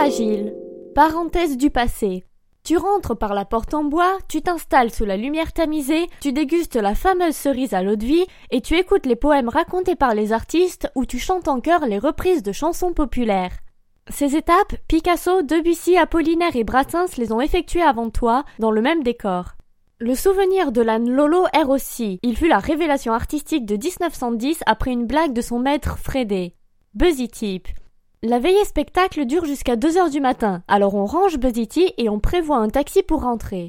Fragile. Parenthèse du passé. Tu rentres par la porte en bois, tu t'installes sous la lumière tamisée, tu dégustes la fameuse cerise à l'eau de vie et tu écoutes les poèmes racontés par les artistes ou tu chantes en chœur les reprises de chansons populaires. Ces étapes, Picasso, Debussy, Apollinaire et Brassens les ont effectuées avant toi, dans le même décor. Le souvenir de l'âne Lolo erre aussi. Il fut la révélation artistique de 1910 après une blague de son maître Frédé. Buzzy Tip. La veillée spectacle dure jusqu'à 2 heures du matin, alors on range Buzzity et on prévoit un taxi pour rentrer.